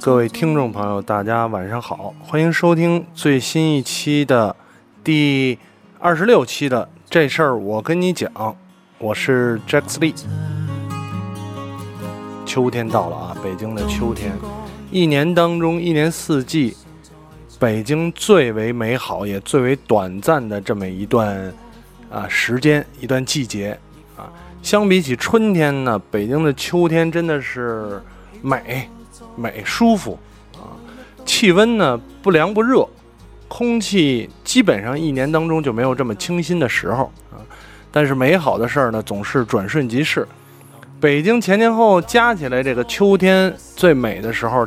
各位听众朋友，大家晚上好，欢迎收听最新一期的第二十六期的这事儿，我跟你讲，我是 Jack Lee。秋天到了啊，北京的秋天，一年当中一年四季，北京最为美好也最为短暂的这么一段啊时间，一段季节啊。相比起春天呢，北京的秋天真的是美。美舒服啊，气温呢不凉不热，空气基本上一年当中就没有这么清新的时候啊。但是美好的事儿呢总是转瞬即逝。北京前前后加起来，这个秋天最美的时候，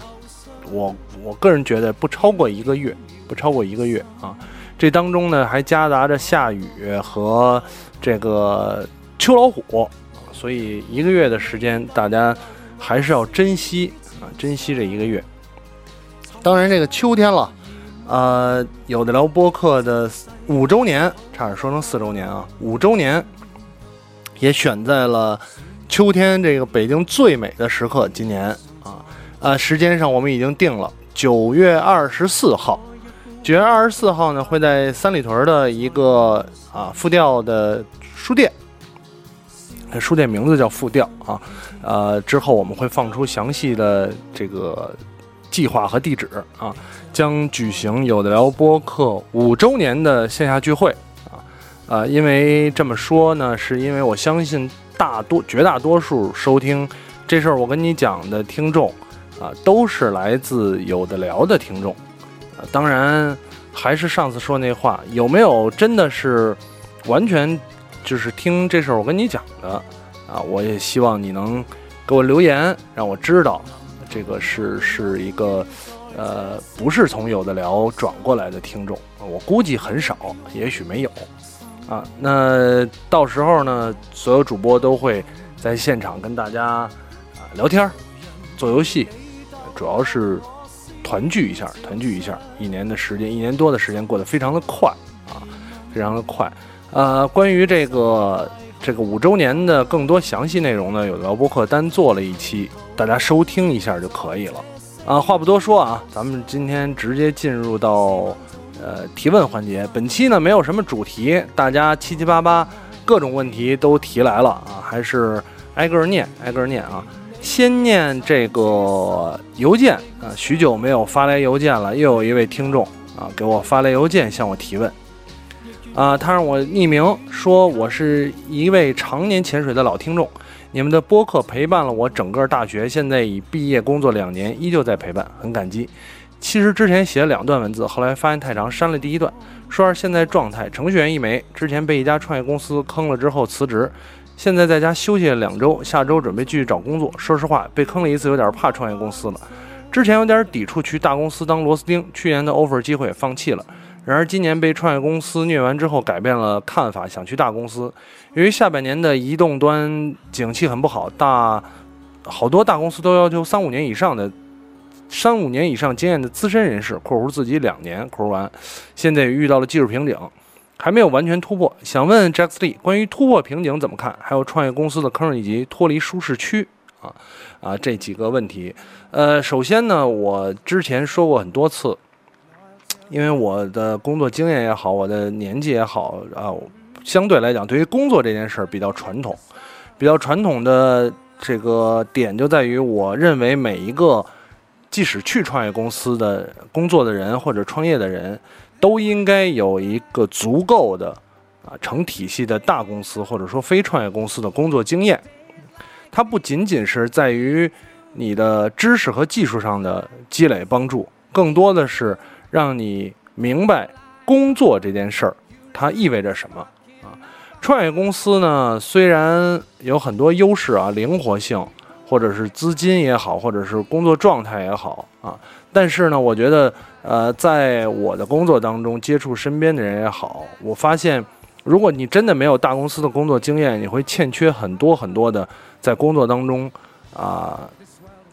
我我个人觉得不超过一个月，不超过一个月啊。这当中呢还夹杂着下雨和这个秋老虎，所以一个月的时间大家还是要珍惜。珍惜这一个月。当然，这个秋天了，呃，有的聊播客的五周年，差点说成四周年啊，五周年也选在了秋天这个北京最美的时刻。今年啊，呃，时间上我们已经定了九月二十四号。九月二十四号呢，会在三里屯的一个啊复调的书店。书店名字叫复调啊，呃，之后我们会放出详细的这个计划和地址啊，将举行有的聊播客五周年的线下聚会啊，呃，因为这么说呢，是因为我相信大多绝大多数收听这事儿我跟你讲的听众啊，都是来自有的聊的听众，啊，当然还是上次说那话，有没有真的是完全？就是听这事儿我跟你讲的啊，我也希望你能给我留言，让我知道这个是是一个呃不是从有的聊转过来的听众，我估计很少，也许没有啊。那到时候呢，所有主播都会在现场跟大家啊聊天、做游戏，主要是团聚一下，团聚一下。一年的时间，一年多的时间过得非常的快啊，非常的快。呃，关于这个这个五周年的更多详细内容呢，有聊播客单做了一期，大家收听一下就可以了。啊，话不多说啊，咱们今天直接进入到呃提问环节。本期呢没有什么主题，大家七七八八各种问题都提来了啊，还是挨个念挨个念啊。先念这个邮件啊，许久没有发来邮件了，又有一位听众啊给我发来邮件向我提问。啊，他让我匿名说，我是一位常年潜水的老听众，你们的播客陪伴了我整个大学，现在已毕业工作两年，依旧在陪伴，很感激。其实之前写了两段文字，后来发现太长，删了第一段。说下现在状态，程序员一枚，之前被一家创业公司坑了之后辞职，现在在家休息了两周，下周准备继续找工作。说实话，被坑了一次，有点怕创业公司了。之前有点抵触去大公司当螺丝钉，去年的 offer 机会也放弃了。然而今年被创业公司虐完之后，改变了看法，想去大公司。由于下半年的移动端景气很不好，大好多大公司都要求三五年以上的三五年以上经验的资深人士（括弧自己两年）。括弧完，现在也遇到了技术瓶颈，还没有完全突破。想问 Jack Lee 关于突破瓶颈怎么看？还有创业公司的坑以及脱离舒适区啊啊这几个问题。呃，首先呢，我之前说过很多次。因为我的工作经验也好，我的年纪也好啊，相对来讲，对于工作这件事儿比较传统，比较传统的这个点就在于，我认为每一个即使去创业公司的工作的人或者创业的人，都应该有一个足够的啊成体系的大公司或者说非创业公司的工作经验。它不仅仅是在于你的知识和技术上的积累帮助，更多的是。让你明白工作这件事儿，它意味着什么啊？创业公司呢，虽然有很多优势啊，灵活性，或者是资金也好，或者是工作状态也好啊，但是呢，我觉得，呃，在我的工作当中接触身边的人也好，我发现，如果你真的没有大公司的工作经验，你会欠缺很多很多的在工作当中啊，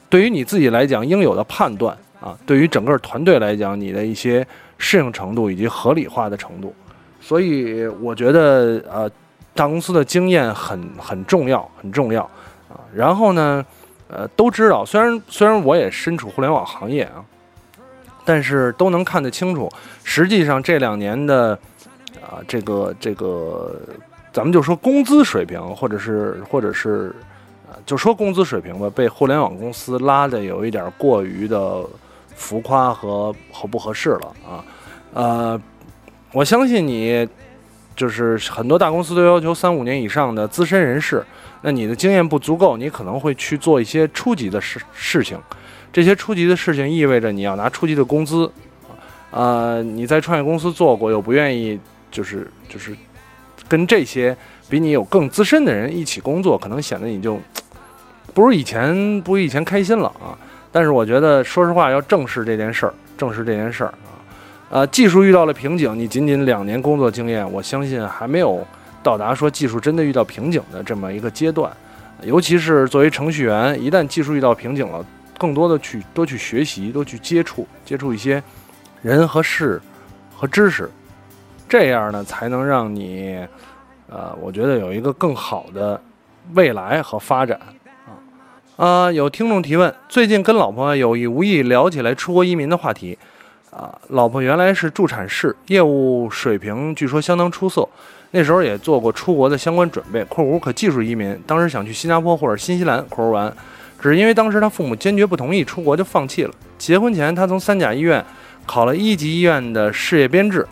对于你自己来讲应有的判断。啊，对于整个团队来讲，你的一些适应程度以及合理化的程度。所以我觉得，呃，大公司的经验很很重要，很重要啊。然后呢，呃，都知道，虽然虽然我也身处互联网行业啊，但是都能看得清楚，实际上这两年的啊，这个这个，咱们就说工资水平，或者是或者是。就说工资水平吧，被互联网公司拉的有一点过于的浮夸和合不合适了啊。呃，我相信你，就是很多大公司都要求三五年以上的资深人士，那你的经验不足够，你可能会去做一些初级的事事情。这些初级的事情意味着你要拿初级的工资，呃，你在创业公司做过，又不愿意就是就是跟这些比你有更资深的人一起工作，可能显得你就。不如以前，不如以前开心了啊！但是我觉得，说实话，要正视这件事儿，正视这件事儿啊。呃，技术遇到了瓶颈，你仅仅两年工作经验，我相信还没有到达说技术真的遇到瓶颈的这么一个阶段。尤其是作为程序员，一旦技术遇到瓶颈了，更多的去多去学习，多去接触，接触一些人和事和知识，这样呢，才能让你，呃，我觉得有一个更好的未来和发展。啊，有听众提问，最近跟老婆有意无意聊起来出国移民的话题。啊，老婆原来是助产士，业务水平据说相当出色，那时候也做过出国的相关准备（括弧可技术移民）。当时想去新加坡或者新西兰（括弧玩），只是因为当时他父母坚决不同意出国，就放弃了。结婚前，他从三甲医院考了一级医院的事业编制，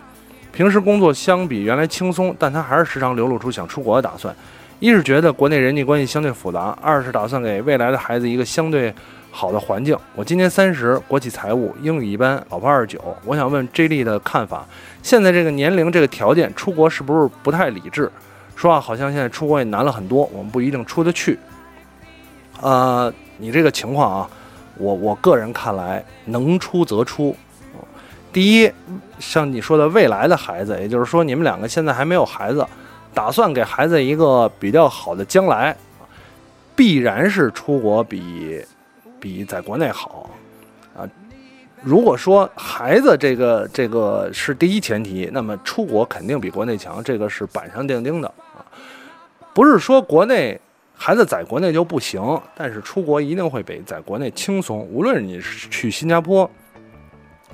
平时工作相比原来轻松，但他还是时常流露出想出国的打算。一是觉得国内人际关系相对复杂，二是打算给未来的孩子一个相对好的环境。我今年三十，国企财务，英语一般，老婆二十九。我想问 J 莉的看法：现在这个年龄、这个条件，出国是不是不太理智？说话好像现在出国也难了很多，我们不一定出得去。呃，你这个情况啊，我我个人看来，能出则出。第一，像你说的未来的孩子，也就是说你们两个现在还没有孩子。打算给孩子一个比较好的将来，必然是出国比比在国内好啊。如果说孩子这个这个是第一前提，那么出国肯定比国内强，这个是板上钉钉的啊。不是说国内孩子在国内就不行，但是出国一定会比在国内轻松。无论你是去新加坡，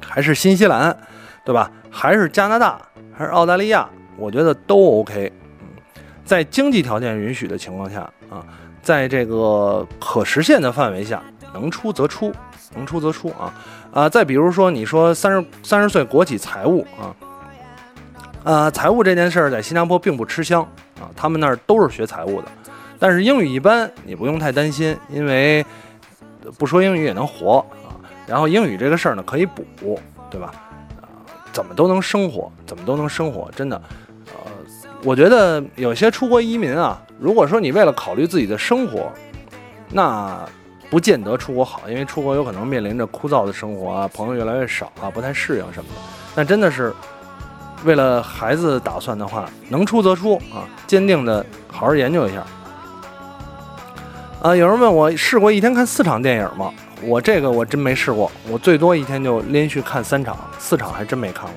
还是新西兰，对吧？还是加拿大，还是澳大利亚，我觉得都 OK。在经济条件允许的情况下啊，在这个可实现的范围下，能出则出，能出则出啊啊！再比如说，你说三十三十岁国企财务啊，呃，财务这件事儿在新加坡并不吃香啊，他们那儿都是学财务的，但是英语一般，你不用太担心，因为不说英语也能活啊。然后英语这个事儿呢，可以补，对吧？啊，怎么都能生活，怎么都能生活，真的。我觉得有些出国移民啊，如果说你为了考虑自己的生活，那不见得出国好，因为出国有可能面临着枯燥的生活啊，朋友越来越少啊，不太适应什么的。但真的是为了孩子打算的话，能出则出啊，坚定的好好研究一下。啊，有人问我试过一天看四场电影吗？我这个我真没试过，我最多一天就连续看三场，四场还真没看过。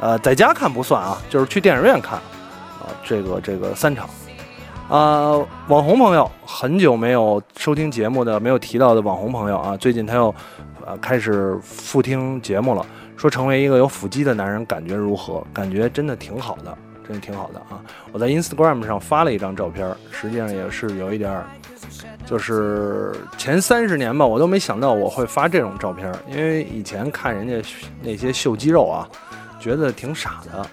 呃，在家看不算啊，就是去电影院看。啊这个这个三场，啊，网红朋友很久没有收听节目的，没有提到的网红朋友啊，最近他又，呃，开始复听节目了，说成为一个有腹肌的男人感觉如何？感觉真的挺好的，真的挺好的啊！我在 Instagram 上发了一张照片，实际上也是有一点，就是前三十年吧，我都没想到我会发这种照片，因为以前看人家那些秀肌肉啊，觉得挺傻的。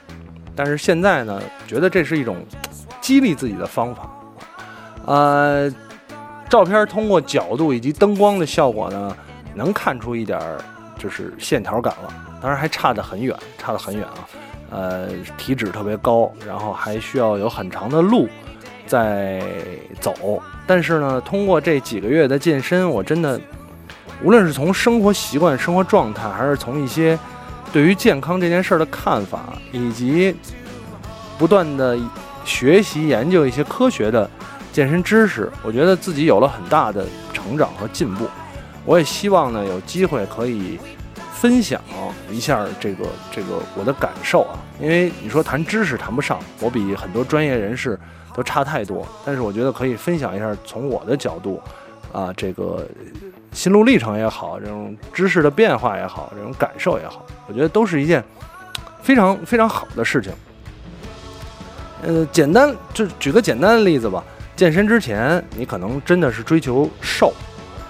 但是现在呢，觉得这是一种激励自己的方法。呃，照片通过角度以及灯光的效果呢，能看出一点就是线条感了。当然还差得很远，差得很远啊。呃，体脂特别高，然后还需要有很长的路在走。但是呢，通过这几个月的健身，我真的无论是从生活习惯、生活状态，还是从一些。对于健康这件事儿的看法，以及不断的学习研究一些科学的健身知识，我觉得自己有了很大的成长和进步。我也希望呢，有机会可以分享一下这个这个我的感受啊，因为你说谈知识谈不上，我比很多专业人士都差太多，但是我觉得可以分享一下从我的角度啊，这个心路历程也好，这种知识的变化也好，这种感受也好，我觉得都是一件非常非常好的事情。呃，简单就举个简单的例子吧，健身之前你可能真的是追求瘦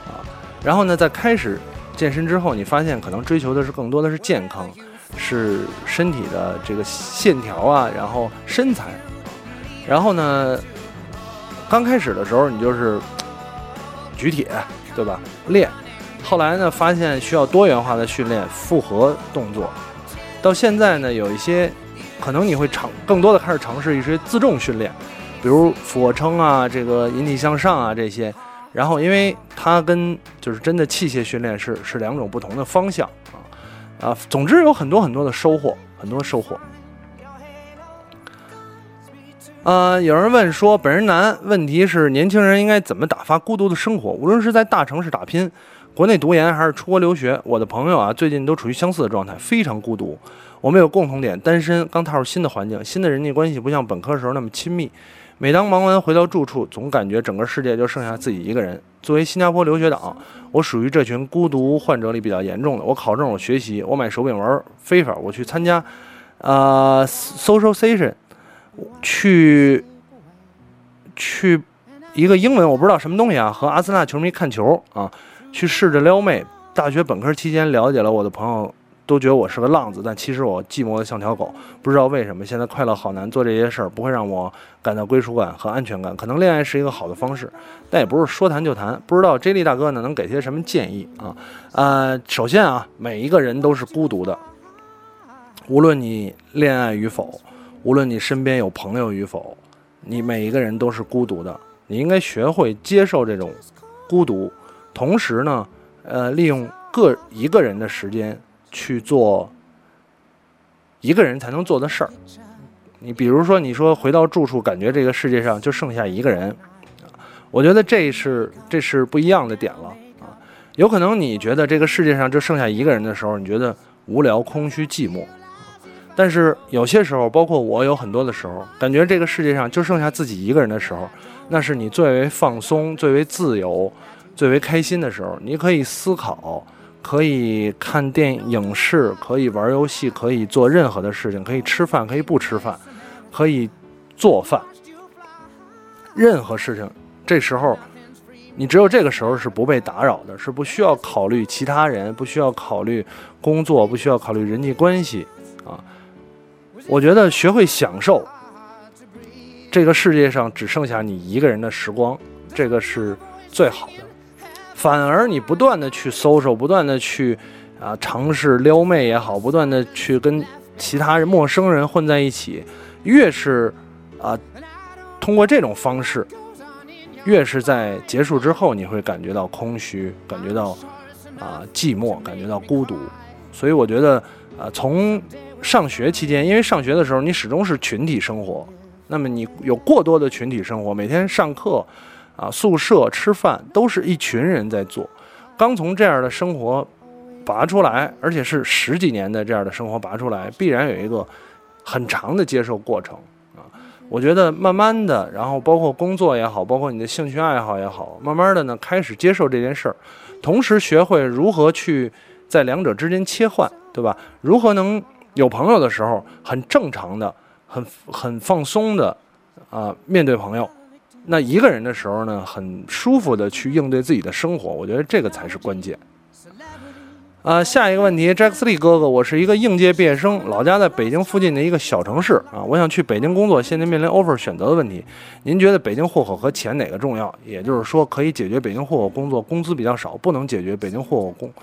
啊，然后呢，在开始。健身之后，你发现可能追求的是更多的是健康，是身体的这个线条啊，然后身材，然后呢，刚开始的时候你就是举铁，对吧？练，后来呢，发现需要多元化的训练，复合动作，到现在呢，有一些可能你会尝更多的开始尝试一些自重训练，比如俯卧撑啊，这个引体向上啊这些。然后，因为它跟就是真的器械训练是是两种不同的方向啊啊，总之有很多很多的收获，很多收获。呃，有人问说，本人男，问题是年轻人应该怎么打发孤独的生活？无论是在大城市打拼，国内读研还是出国留学，我的朋友啊，最近都处于相似的状态，非常孤独。我们有共同点，单身，刚踏入新的环境，新的人际关系不像本科时候那么亲密。每当忙完回到住处，总感觉整个世界就剩下自己一个人。作为新加坡留学党，我属于这群孤独患者里比较严重的。我考证，我学习，我买手柄玩非法，我去参加，呃，socialization，去去一个英文我不知道什么东西啊，和阿森纳球迷看球啊，去试着撩妹。大学本科期间了解了我的朋友。都觉得我是个浪子，但其实我寂寞的像条狗。不知道为什么，现在快乐好难。做这些事儿不会让我感到归属感和安全感。可能恋爱是一个好的方式，但也不是说谈就谈。不知道 J 莉大哥呢能给些什么建议啊？呃，首先啊，每一个人都是孤独的，无论你恋爱与否，无论你身边有朋友与否，你每一个人都是孤独的。你应该学会接受这种孤独，同时呢，呃，利用个一个人的时间。去做一个人才能做的事儿。你比如说，你说回到住处，感觉这个世界上就剩下一个人，我觉得这是这是不一样的点了啊。有可能你觉得这个世界上就剩下一个人的时候，你觉得无聊、空虚、寂寞。但是有些时候，包括我有很多的时候，感觉这个世界上就剩下自己一个人的时候，那是你最为放松、最为自由、最为开心的时候。你可以思考。可以看电影视，可以玩游戏，可以做任何的事情，可以吃饭，可以不吃饭，可以做饭，任何事情。这时候，你只有这个时候是不被打扰的，是不需要考虑其他人，不需要考虑工作，不需要考虑人际关系啊。我觉得学会享受这个世界上只剩下你一个人的时光，这个是最好的。反而你不断的去搜索，不断的去啊尝试撩妹也好，不断的去跟其他人、陌生人混在一起，越是啊通过这种方式，越是在结束之后，你会感觉到空虚，感觉到啊寂寞，感觉到孤独。所以我觉得啊，从上学期间，因为上学的时候你始终是群体生活，那么你有过多的群体生活，每天上课。啊，宿舍吃饭都是一群人在做，刚从这样的生活拔出来，而且是十几年的这样的生活拔出来，必然有一个很长的接受过程啊。我觉得慢慢的，然后包括工作也好，包括你的兴趣爱好也好，慢慢的呢开始接受这件事儿，同时学会如何去在两者之间切换，对吧？如何能有朋友的时候很正常的、很很放松的啊面对朋友。那一个人的时候呢，很舒服的去应对自己的生活，我觉得这个才是关键。啊，下一个问题，杰克斯利哥哥，我是一个应届毕业生，老家在北京附近的一个小城市啊，我想去北京工作，现在面临 offer 选择的问题。您觉得北京户口和钱哪个重要？也就是说，可以解决北京户口工作工资比较少，不能解决北京户口工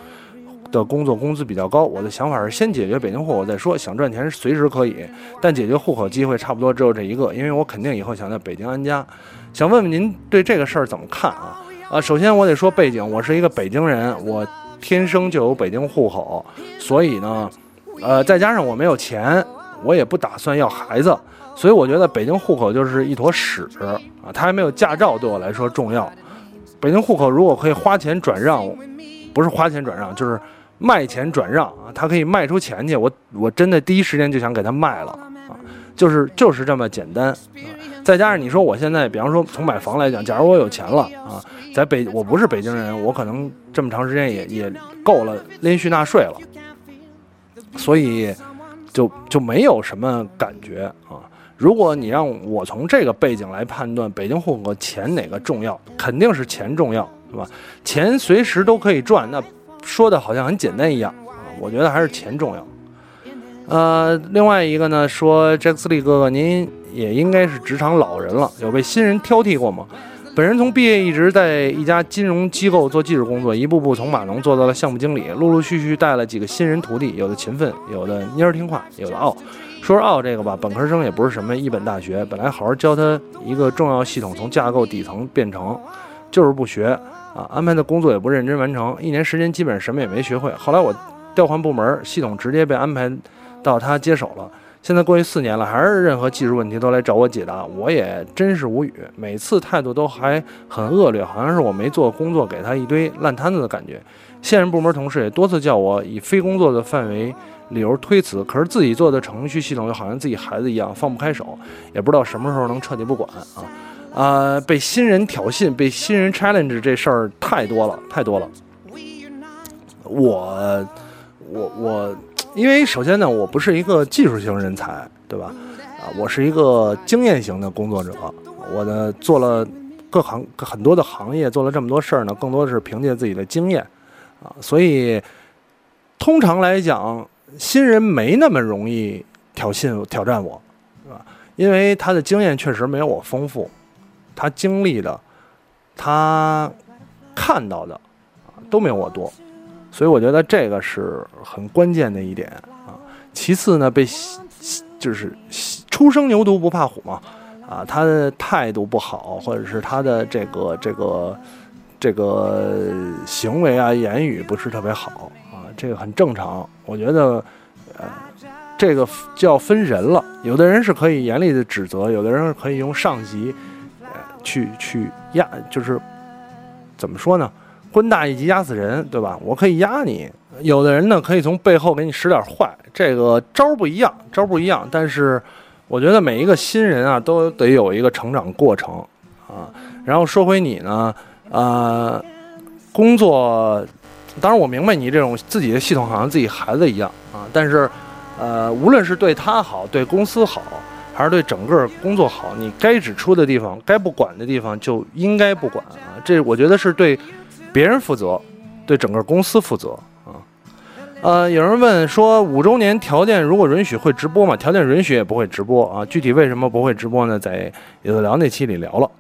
的工作工资比较高。我的想法是先解决北京户口再说，想赚钱随时可以，但解决户口机会差不多只有这一个，因为我肯定以后想在北京安家。想问问您对这个事儿怎么看啊？啊，首先我得说背景，我是一个北京人，我天生就有北京户口，所以呢，呃，再加上我没有钱，我也不打算要孩子，所以我觉得北京户口就是一坨屎啊！它还没有驾照对我来说重要。北京户口如果可以花钱转让，不是花钱转让，就是卖钱转让啊，他可以卖出钱去，我我真的第一时间就想给他卖了啊，就是就是这么简单啊。再加上你说我现在，比方说从买房来讲，假如我有钱了啊，在北我不是北京人，我可能这么长时间也也够了连续纳税了，所以就就没有什么感觉啊。如果你让我从这个背景来判断北京户口钱哪个重要，肯定是钱重要，对吧？钱随时都可以赚，那说的好像很简单一样啊。我觉得还是钱重要。呃，另外一个呢，说杰克斯利哥哥，您也应该是职场老人了，有被新人挑剔过吗？本人从毕业一直在一家金融机构做技术工作，一步步从码农做到了项目经理，陆陆续续带了几个新人徒弟，有的勤奋，有的蔫儿听话，有的傲。说是傲这个吧，本科生也不是什么一本大学，本来好好教他一个重要系统从架构底层变成，就是不学啊，安排的工作也不认真完成，一年时间基本上什么也没学会。后来我调换部门，系统直接被安排到他接手了。现在过去四年了，还是任何技术问题都来找我解答，我也真是无语。每次态度都还很恶劣，好像是我没做工作给他一堆烂摊子的感觉。现任部门同事也多次叫我以非工作的范围。理由推辞，可是自己做的程序系统又好像自己孩子一样放不开手，也不知道什么时候能彻底不管啊！啊，被新人挑衅、被新人 challenge 这事儿太多了，太多了。我，我，我，因为首先呢，我不是一个技术型人才，对吧？啊，我是一个经验型的工作者。我呢，做了各行很多的行业，做了这么多事儿呢，更多是凭借自己的经验啊。所以，通常来讲。新人没那么容易挑衅挑战我，是吧？因为他的经验确实没有我丰富，他经历的，他看到的啊都没有我多，所以我觉得这个是很关键的一点啊。其次呢，被就是初生牛犊不怕虎嘛，啊，他的态度不好，或者是他的这个这个这个行为啊言语不是特别好啊。这个很正常，我觉得，呃，这个就要分人了。有的人是可以严厉的指责，有的人可以用上级，去去压，就是怎么说呢？官大一级压死人，对吧？我可以压你。有的人呢，可以从背后给你使点坏，这个招不一样，招不一样。但是，我觉得每一个新人啊，都得有一个成长过程啊。然后说回你呢，呃，工作。当然，我明白你这种自己的系统好像自己孩子一样啊，但是，呃，无论是对他好、对公司好，还是对整个工作好，你该指出的地方、该不管的地方就应该不管啊。这我觉得是对别人负责，对整个公司负责啊。呃，有人问说，五周年条件如果允许会直播吗？条件允许也不会直播啊。具体为什么不会直播呢？在有的聊那期里聊了。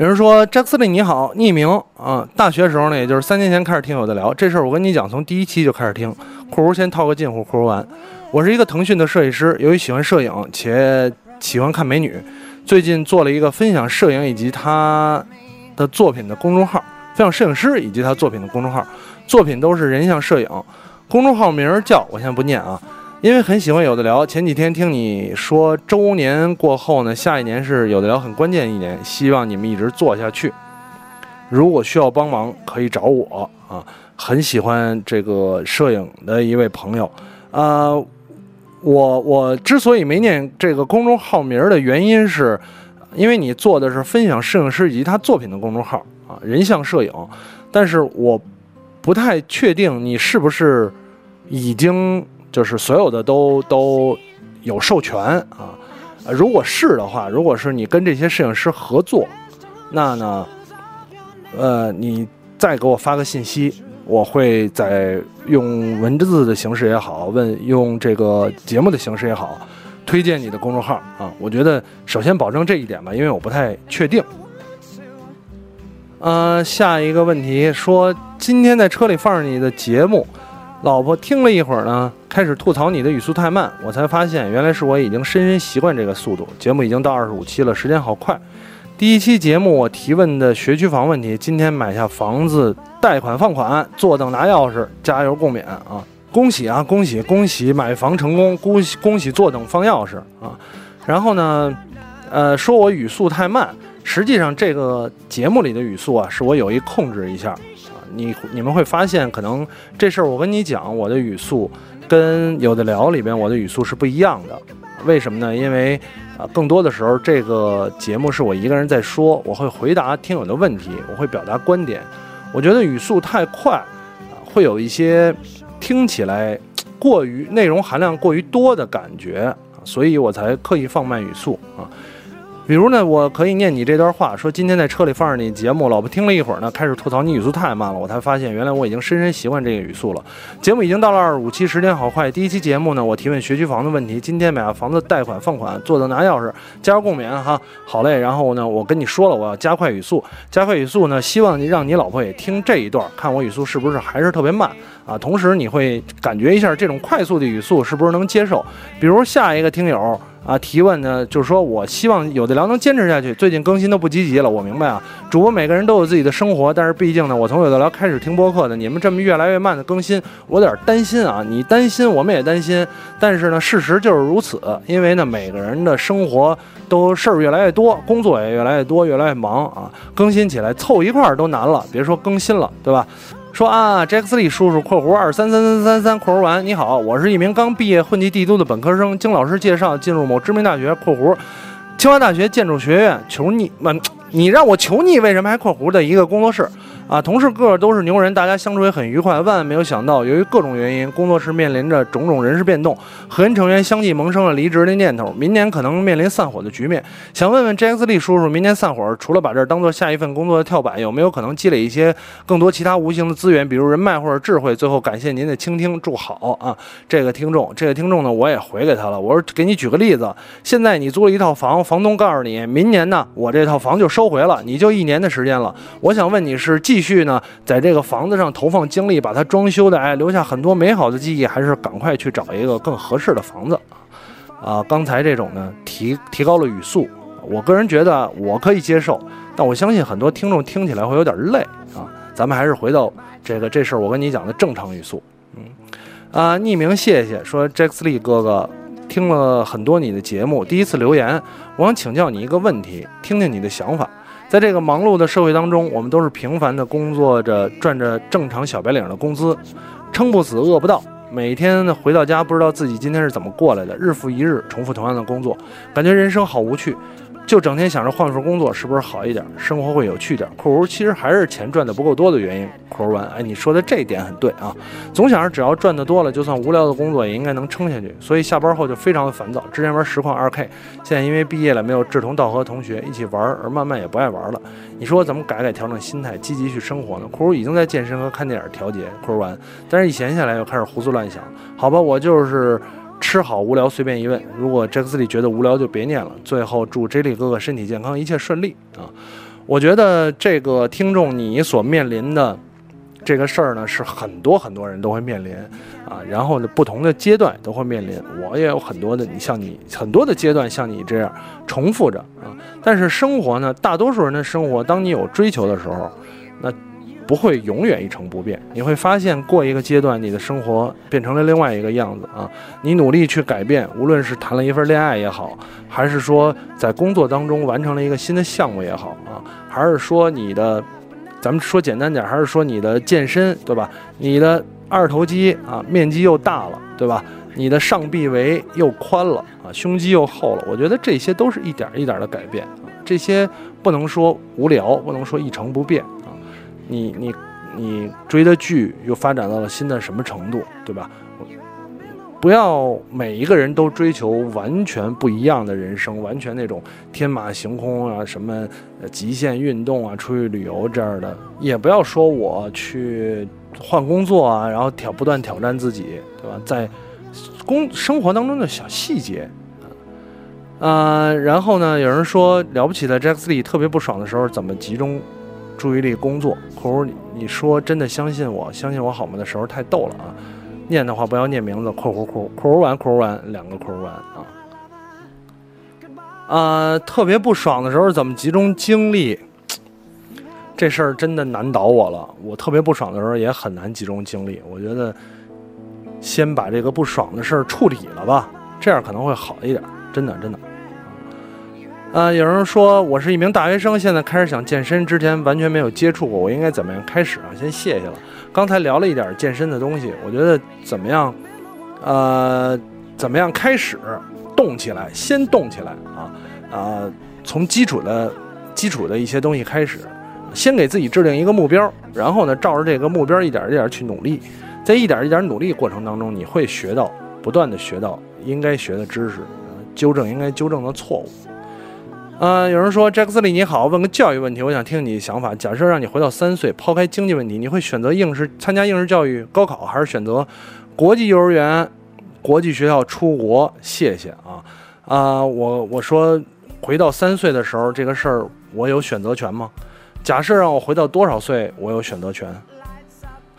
有人说：“詹克斯利你好，匿名啊。大学时候呢，也就是三年前开始听有的聊这事儿。我跟你讲，从第一期就开始听。括弧先套个近乎，括弧完。我是一个腾讯的设计师，由于喜欢摄影且喜欢看美女，最近做了一个分享摄影以及他的作品的公众号，分享摄影师以及他作品的公众号，作品都是人像摄影。公众号名叫……我先不念啊。”因为很喜欢有的聊，前几天听你说周年过后呢，下一年是有的聊很关键一年，希望你们一直做下去。如果需要帮忙，可以找我啊。很喜欢这个摄影的一位朋友，啊，我我之所以没念这个公众号名的原因是，因为你做的是分享摄影师以及他作品的公众号啊，人像摄影，但是我不太确定你是不是已经。就是所有的都都有授权啊，如果是的话，如果是你跟这些摄影师合作，那呢，呃，你再给我发个信息，我会在用文字的形式也好，问用这个节目的形式也好，推荐你的公众号啊。我觉得首先保证这一点吧，因为我不太确定。呃，下一个问题说，今天在车里放着你的节目。老婆听了一会儿呢，开始吐槽你的语速太慢，我才发现原来是我已经深深习惯这个速度。节目已经到二十五期了，时间好快。第一期节目我提问的学区房问题，今天买下房子，贷款放款，坐等拿钥匙，加油共勉啊！恭喜啊，恭喜恭喜，买房成功，恭喜恭喜，坐等放钥匙啊！然后呢，呃，说我语速太慢，实际上这个节目里的语速啊，是我有意控制一下。你你们会发现，可能这事儿我跟你讲，我的语速跟有的聊里边我的语速是不一样的。为什么呢？因为啊，更多的时候这个节目是我一个人在说，我会回答听友的问题，我会表达观点。我觉得语速太快啊，会有一些听起来过于内容含量过于多的感觉，所以我才刻意放慢语速啊。比如呢，我可以念你这段话，说今天在车里放着你节目，老婆听了一会儿呢，开始吐槽你语速太慢了，我才发现原来我已经深深习惯这个语速了。节目已经到了二十五期，时间好快。第一期节目呢，我提问学区房的问题，今天买房子贷款放款，做到拿钥匙，加入共勉哈，好嘞。然后呢，我跟你说了，我要加快语速，加快语速呢，希望你让你老婆也听这一段，看我语速是不是还是特别慢啊？同时你会感觉一下这种快速的语速是不是能接受？比如下一个听友。啊，提问呢，就是说我希望有的聊能坚持下去。最近更新都不积极了，我明白啊。主播每个人都有自己的生活，但是毕竟呢，我从有的聊开始听播客的，你们这么越来越慢的更新，我有点担心啊。你担心，我们也担心。但是呢，事实就是如此，因为呢，每个人的生活都事儿越来越多，工作也越来越多，越来越忙啊，更新起来凑一块儿都难了，别说更新了，对吧？说啊，杰克斯利叔叔（括弧二三三三三三括弧完），你好，我是一名刚毕业混迹帝都的本科生，经老师介绍进入某知名大学（括弧清华大学建筑学院），求你们，你让我求你，为什么还括弧的一个工作室？啊，同事个个都是牛人，大家相处也很愉快。万万没有想到，由于各种原因，工作室面临着种种人事变动，核心成员相继萌生了离职的念头，明年可能面临散伙的局面。想问问 J X 利叔叔，明年散伙，除了把这儿当做下一份工作的跳板，有没有可能积累一些更多其他无形的资源，比如人脉或者智慧？最后感谢您的倾听，祝好啊！这个听众，这个听众呢，我也回给他了。我说，给你举个例子，现在你租了一套房，房东告诉你，明年呢，我这套房就收回了，你就一年的时间了。我想问你是继继续呢，在这个房子上投放精力，把它装修的，哎，留下很多美好的记忆，还是赶快去找一个更合适的房子？啊，刚才这种呢，提 提高了语速，我个人觉得我可以接受，但我相信很多听众听起来会有点累啊。咱们还是回到这个这事儿，我跟你讲的正常语速。嗯，啊，匿名谢谢说 Jax Lee 哥哥听了很多你的节目，第一次留言，我想请教你一个问题，听听你的想法。在这个忙碌的社会当中，我们都是平凡的工作着，赚着正常小白领的工资，撑不死，饿不到。每天回到家，不知道自己今天是怎么过来的，日复一日重复同样的工作，感觉人生好无趣，就整天想着换份工作是不是好一点，生活会有趣点。括弧其实还是钱赚的不够多的原因。括弧完，哎，你说的这点很对啊，总想着只要赚得多了，就算无聊的工作也应该能撑下去，所以下班后就非常的烦躁。之前玩实况二 K，现在因为毕业了，没有志同道合的同学一起玩，而慢慢也不爱玩了。你说怎么改改调整心态，积极去生活呢？括弧已经在健身和看电影调节。括弧完，但是一闲下来又开始胡思乱想。好吧，我就是吃好无聊，随便一问。如果杰克斯利觉得无聊，就别念了。最后祝 J 莉哥哥身体健康，一切顺利啊！我觉得这个听众你所面临的这个事儿呢，是很多很多人都会面临啊。然后呢，不同的阶段都会面临。我也有很多的，你像你很多的阶段像你这样重复着啊。但是生活呢，大多数人的生活，当你有追求的时候，那。不会永远一成不变，你会发现过一个阶段，你的生活变成了另外一个样子啊！你努力去改变，无论是谈了一份恋爱也好，还是说在工作当中完成了一个新的项目也好啊，还是说你的，咱们说简单点，还是说你的健身，对吧？你的二头肌啊，面积又大了，对吧？你的上臂围又宽了啊，胸肌又厚了，我觉得这些都是一点一点的改变啊，这些不能说无聊，不能说一成不变。你你你追的剧又发展到了新的什么程度，对吧？不要每一个人都追求完全不一样的人生，完全那种天马行空啊，什么极限运动啊，出去旅游这样的，也不要说我去换工作啊，然后挑不断挑战自己，对吧？在工生活当中的小细节啊，然后呢，有人说了不起的 Jack Lee 特别不爽的时候怎么集中？注意力工作，括弧你你说真的相信我，相信我好吗？的时候太逗了啊！念的话不要念名字，括弧括弧括弧完括弧完两个括弧完啊啊！特别不爽的时候怎么集中精力？这事儿真的难倒我了。我特别不爽的时候也很难集中精力。我觉得先把这个不爽的事儿处理了吧，这样可能会好一点。真的真的。呃，有人说我是一名大学生，现在开始想健身，之前完全没有接触过，我应该怎么样开始啊？先谢谢了。刚才聊了一点健身的东西，我觉得怎么样？呃，怎么样开始动起来？先动起来啊啊！从基础的基础的一些东西开始，先给自己制定一个目标，然后呢，照着这个目标一点一点去努力，在一点一点努力过程当中，你会学到，不断的学到应该学的知识，纠正应该纠正的错误。呃，有人说杰克斯利你好，问个教育问题，我想听你想法。假设让你回到三岁，抛开经济问题，你会选择应试参加应试教育高考，还是选择国际幼儿园、国际学校出国？谢谢啊啊！我我说回到三岁的时候，这个事儿我有选择权吗？假设让我回到多少岁，我有选择权？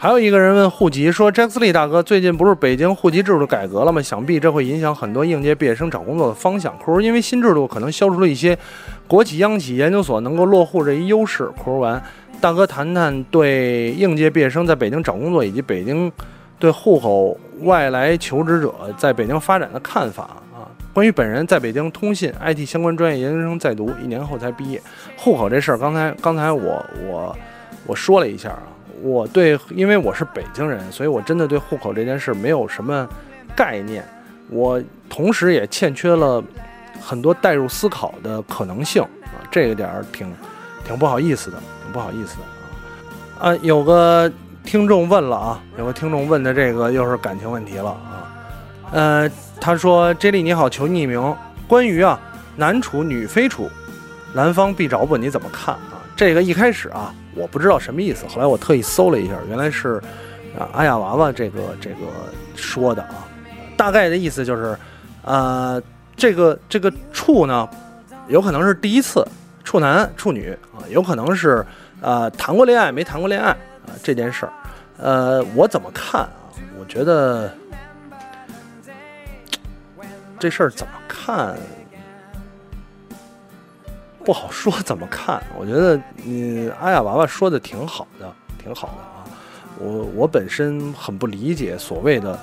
还有一个人问户籍，说杰克斯利大哥，最近不是北京户籍制度改革了吗？想必这会影响很多应届毕业生找工作的方向。括弧因为新制度可能消除了一些国企、央企、研究所能够落户这一优势。括弧完，大哥谈谈对应届毕业生在北京找工作以及北京对户口外来求职者在北京发展的看法啊。关于本人在北京通信 IT 相关专业研究生在读，一年后才毕业。户口这事儿，刚才刚才我我我说了一下啊。我对，因为我是北京人，所以我真的对户口这件事没有什么概念。我同时也欠缺了很多代入思考的可能性啊，这个点儿挺挺不好意思的，挺不好意思的啊。啊，有个听众问了啊，有个听众问的这个又是感情问题了啊。呃，他说：“J 莉你好，求匿名。关于啊男处女非处，男方必找不，你怎么看？这个一开始啊。”我不知道什么意思，后来我特意搜了一下，原来是啊阿雅娃娃这个这个说的啊，大概的意思就是，呃，这个这个处呢，有可能是第一次处男处女啊，有可能是呃谈过恋爱没谈过恋爱啊这件事儿，呃，我怎么看啊？我觉得这事儿怎么看？不好说怎么看，我觉得你阿雅娃娃说的挺好的，挺好的啊。我我本身很不理解所谓的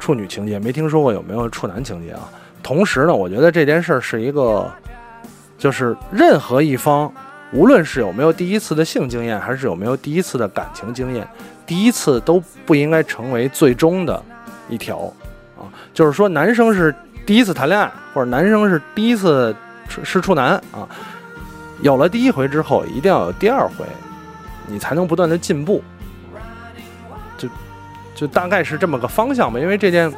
处女情节，没听说过有没有处男情节啊。同时呢，我觉得这件事儿是一个，就是任何一方，无论是有没有第一次的性经验，还是有没有第一次的感情经验，第一次都不应该成为最终的一条啊。就是说，男生是第一次谈恋爱，或者男生是第一次。是处男啊，有了第一回之后，一定要有第二回，你才能不断的进步。就就大概是这么个方向吧。因为这件，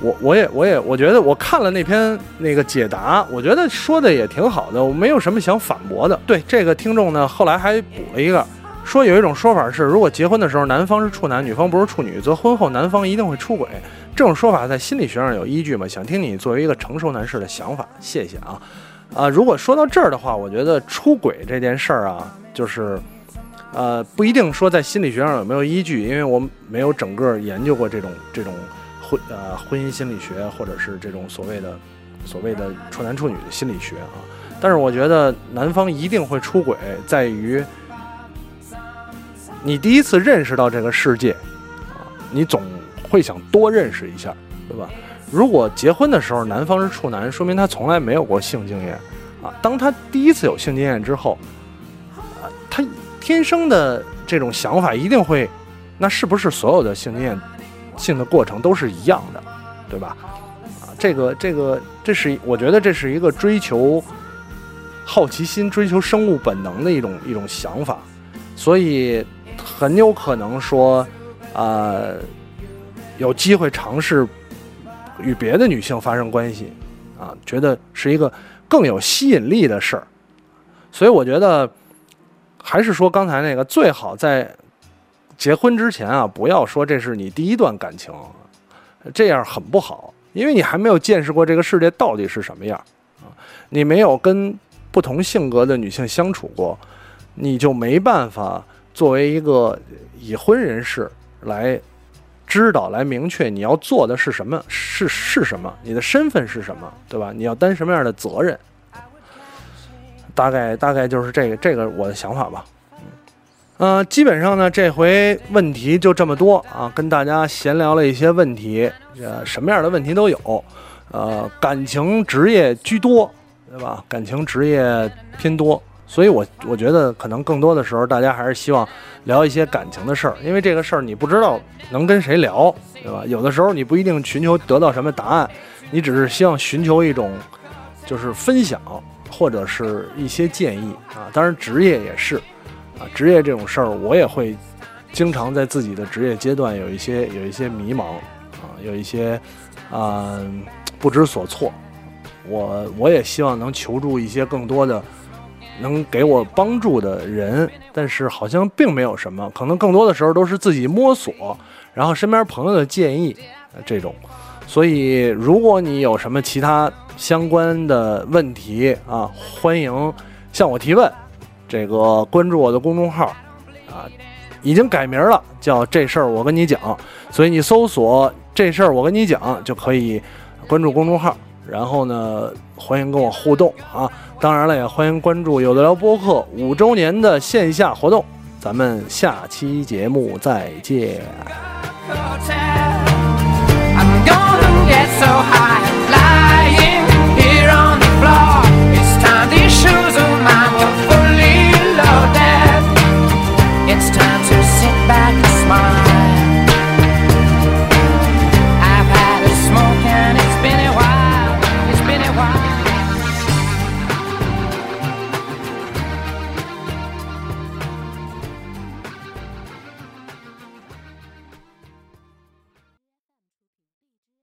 我我也我也我觉得我看了那篇那个解答，我觉得说的也挺好的，我没有什么想反驳的。对这个听众呢，后来还补了一个，说有一种说法是，如果结婚的时候男方是处男，女方不是处女，则婚后男方一定会出轨。这种说法在心理学上有依据吗？想听你作为一个成熟男士的想法。谢谢啊。啊，如果说到这儿的话，我觉得出轨这件事儿啊，就是，呃，不一定说在心理学上有没有依据，因为我没有整个研究过这种这种婚呃婚姻心理学，或者是这种所谓的所谓的处男处女的心理学啊。但是我觉得男方一定会出轨，在于你第一次认识到这个世界啊，你总会想多认识一下，对吧？如果结婚的时候男方是处男，说明他从来没有过性经验，啊，当他第一次有性经验之后，啊，他天生的这种想法一定会，那是不是所有的性经验、性的过程都是一样的，对吧？啊，这个这个这是我觉得这是一个追求好奇心、追求生物本能的一种一种想法，所以很有可能说，啊，有机会尝试。与别的女性发生关系，啊，觉得是一个更有吸引力的事儿，所以我觉得还是说刚才那个最好在结婚之前啊，不要说这是你第一段感情，这样很不好，因为你还没有见识过这个世界到底是什么样啊，你没有跟不同性格的女性相处过，你就没办法作为一个已婚人士来。知道来明确你要做的是什么，是是什么，你的身份是什么，对吧？你要担什么样的责任？大概大概就是这个这个我的想法吧。嗯，基本上呢，这回问题就这么多啊，跟大家闲聊了一些问题，呃，什么样的问题都有，呃，感情、职业居多，对吧？感情、职业偏多，所以我我觉得可能更多的时候，大家还是希望聊一些感情的事儿，因为这个事儿你不知道能跟谁聊，对吧？有的时候你不一定寻求得到什么答案，你只是希望寻求一种就是分享或者是一些建议啊。当然，职业也是啊，职业这种事儿我也会经常在自己的职业阶段有一些有一些迷茫啊，有一些啊、不知所措。我我也希望能求助一些更多的能给我帮助的人，但是好像并没有什么，可能更多的时候都是自己摸索，然后身边朋友的建议，这种。所以，如果你有什么其他相关的问题啊，欢迎向我提问。这个关注我的公众号啊，已经改名了，叫这事儿我跟你讲。所以你搜索这事儿我跟你讲就可以关注公众号。然后呢，欢迎跟我互动啊！当然了，也欢迎关注有的聊播客五周年的线下活动。咱们下期节目再见。It's time to sit back and smile.